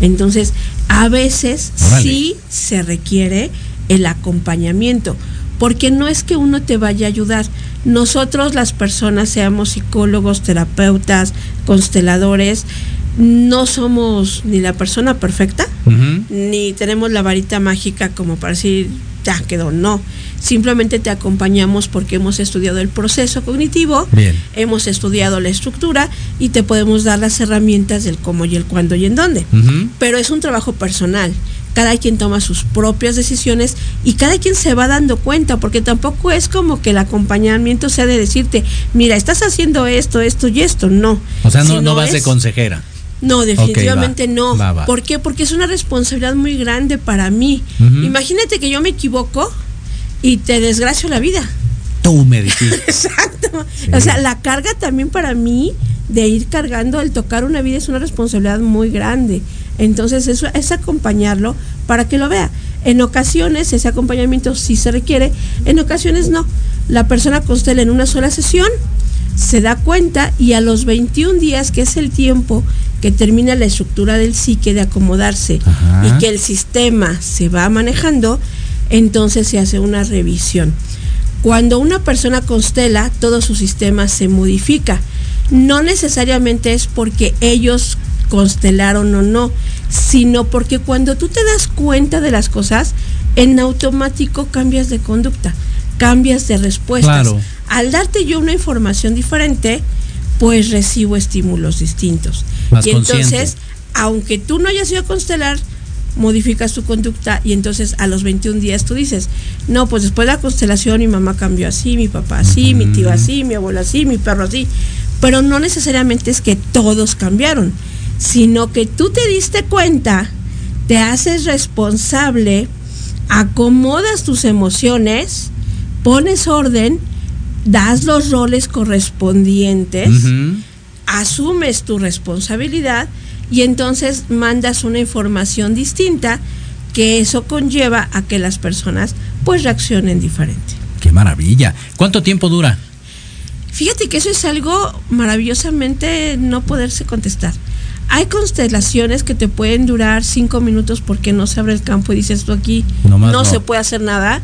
Entonces, a veces Órale. sí se requiere el acompañamiento, porque no es que uno te vaya a ayudar. Nosotros las personas, seamos psicólogos, terapeutas, consteladores, no somos ni la persona perfecta, ni tenemos la varita mágica como para decir, ya quedó, no. Simplemente te acompañamos porque hemos estudiado el proceso cognitivo, Bien. hemos estudiado la estructura y te podemos dar las herramientas del cómo y el cuándo y en dónde. Pero es un trabajo personal. Cada quien toma sus propias decisiones y cada quien se va dando cuenta, porque tampoco es como que el acompañamiento sea de decirte, mira, estás haciendo esto, esto y esto. No. O sea, no, vas de es- consejera. no, definitivamente va, no. va, va. ¿Por qué? Porque es una responsabilidad muy grande para mí. Imagínate que yo me equivoco y te desgracio la vida. Tú me dijiste. Exacto. O sea, la carga también para mí de ir cargando, el tocar una vida es una responsabilidad muy grande. Entonces, eso es acompañarlo para que lo vea. En ocasiones ese acompañamiento sí se requiere, en ocasiones no. La persona constela en una sola sesión, se da cuenta y a los 21 días, que es el tiempo que termina la estructura del psique de acomodarse Ajá. y que el sistema se va manejando, entonces se hace una revisión. Cuando una persona constela, todo su sistema se modifica. No necesariamente es porque ellos constelaron o no, sino porque cuando tú te das cuenta de las cosas, en automático cambias de conducta, cambias de respuestas. Claro. Al darte yo una información diferente, pues recibo estímulos distintos. Más y entonces, consciente. aunque tú no hayas ido a constelar, modificas tu conducta y entonces a los 21 días tú dices, no, pues después de la constelación mi mamá cambió así, mi papá así, mi tío así, mi abuelo así, mi perro así, pero no necesariamente es que todos cambiaron, sino que tú te diste cuenta, te haces responsable, acomodas tus emociones, pones orden, das los roles correspondientes asumes tu responsabilidad y entonces mandas una información distinta que eso conlleva a que las personas pues reaccionen diferente. Qué maravilla. ¿Cuánto tiempo dura? Fíjate que eso es algo maravillosamente no poderse contestar. Hay constelaciones que te pueden durar cinco minutos porque no se abre el campo y dices tú aquí Nomás no, no. se puede hacer nada.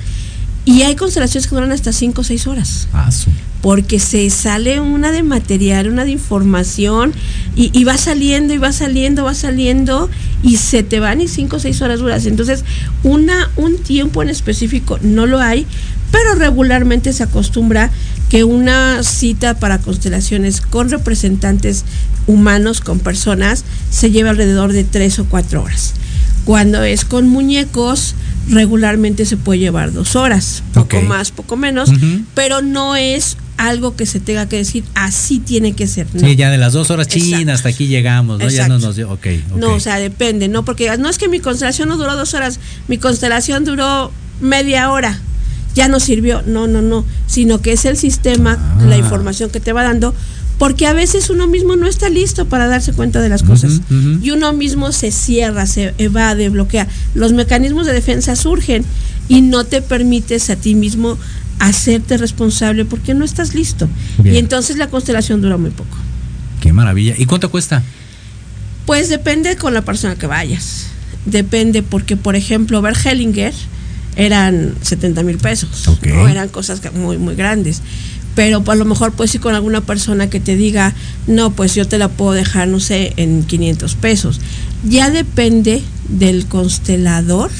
Y hay constelaciones que duran hasta cinco o seis horas. Ah, su- porque se sale una de material, una de información, y, y va saliendo, y va saliendo, va saliendo, y se te van y cinco o seis horas duras. Entonces, una, un tiempo en específico no lo hay, pero regularmente se acostumbra que una cita para constelaciones con representantes humanos, con personas, se lleva alrededor de tres o cuatro horas. Cuando es con muñecos, regularmente se puede llevar dos horas, poco más, poco menos, pero no es algo que se tenga que decir así tiene que ser. No. Sí, ya de las dos horas chinas Exacto. hasta aquí llegamos, ¿no? Ya no nos dio. Ok, ok. No, o sea, depende, ¿no? Porque no es que mi constelación no duró dos horas, mi constelación duró media hora, ya no sirvió, no, no, no, sino que es el sistema, Ah. la información que te va dando, porque a veces uno mismo no está listo para darse cuenta de las cosas y uno mismo se cierra, se evade, bloquea. Los mecanismos de defensa surgen y no te permites a ti mismo hacerte responsable porque no estás listo. Bien. Y entonces la constelación dura muy poco. Qué maravilla. ¿Y cuánto cuesta? Pues depende con la persona que vayas. Depende porque, por ejemplo, ver Hellinger eran 70 mil pesos. ¿no? Eran cosas muy, muy grandes. Pero a lo mejor puedes ir con alguna persona que te diga, no, pues yo te la puedo dejar, no sé, en 500 pesos. Ya depende del constelador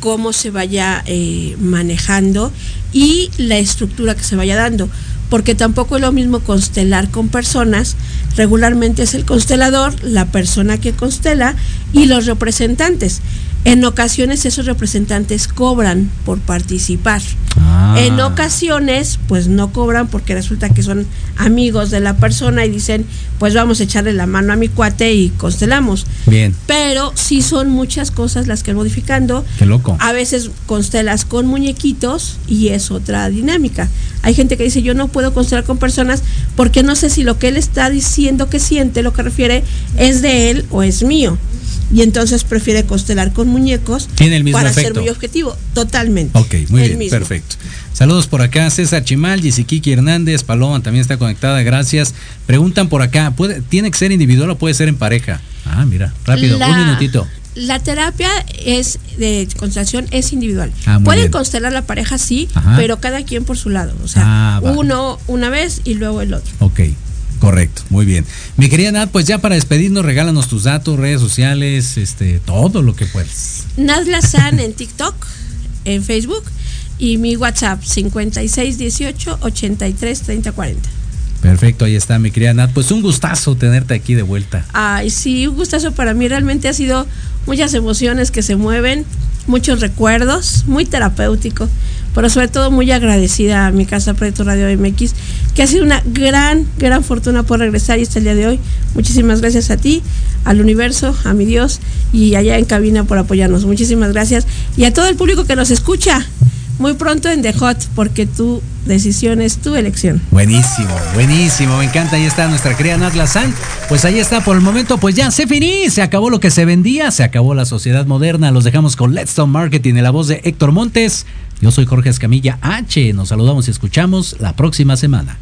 cómo se vaya eh, manejando y la estructura que se vaya dando. porque tampoco es lo mismo constelar con personas. Regularmente es el constelador, la persona que constela y los representantes. En ocasiones esos representantes cobran por participar. Ah. En ocasiones, pues no cobran porque resulta que son amigos de la persona y dicen, pues vamos a echarle la mano a mi cuate y constelamos. Bien. Pero sí son muchas cosas las que modificando. Qué loco. A veces constelas con muñequitos y es otra dinámica. Hay gente que dice, yo no puedo constelar con personas porque no sé si lo que él está diciendo que siente, lo que refiere, es de él o es mío. Y entonces prefiere constelar con muñecos Tiene el mismo para efecto. ser muy objetivo. Totalmente. Ok, muy bien, mismo. perfecto. Saludos por acá, César Chimal, Kiki Hernández, Paloma también está conectada, gracias. Preguntan por acá, ¿puede, ¿tiene que ser individual o puede ser en pareja? Ah, mira, rápido, La- un minutito. La terapia es de constelación es individual. Ah, Pueden bien. constelar la pareja sí, Ajá. pero cada quien por su lado. O sea, Ah, uno una vez y luego el otro. Ok, correcto, muy bien. Mi querida Nat, pues ya para despedirnos, regálanos tus datos, redes sociales, este, todo lo que puedas. Nazla San en TikTok, en Facebook y mi WhatsApp 5618 83 30 40. Perfecto, ahí está mi querida Nat. Pues un gustazo tenerte aquí de vuelta. Ay, sí, un gustazo para mí. Realmente ha sido muchas emociones que se mueven, muchos recuerdos, muy terapéutico, pero sobre todo muy agradecida a mi casa Proyecto Radio MX, que ha sido una gran, gran fortuna por regresar y hasta el día de hoy. Muchísimas gracias a ti, al universo, a mi Dios y allá en cabina por apoyarnos. Muchísimas gracias y a todo el público que nos escucha. Muy pronto en The Hot, porque tu decisión es tu elección. Buenísimo, buenísimo, me encanta. Ahí está nuestra querida Nat Lazán. Pues ahí está por el momento, pues ya se finí, se acabó lo que se vendía, se acabó la sociedad moderna. Los dejamos con Let's Talk Marketing en la voz de Héctor Montes. Yo soy Jorge Escamilla H. Nos saludamos y escuchamos la próxima semana.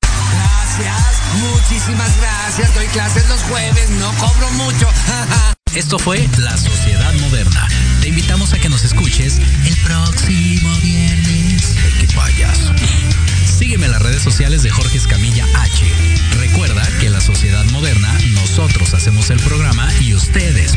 Gracias, muchísimas gracias. Doy clases los jueves, no cobro mucho. Esto fue La Sociedad Moderna. Te invitamos a que nos escuches el próximo viernes. ¡Qué payaso! Sígueme en las redes sociales de Jorge Escamilla H. Recuerda que La Sociedad Moderna nosotros hacemos el programa y ustedes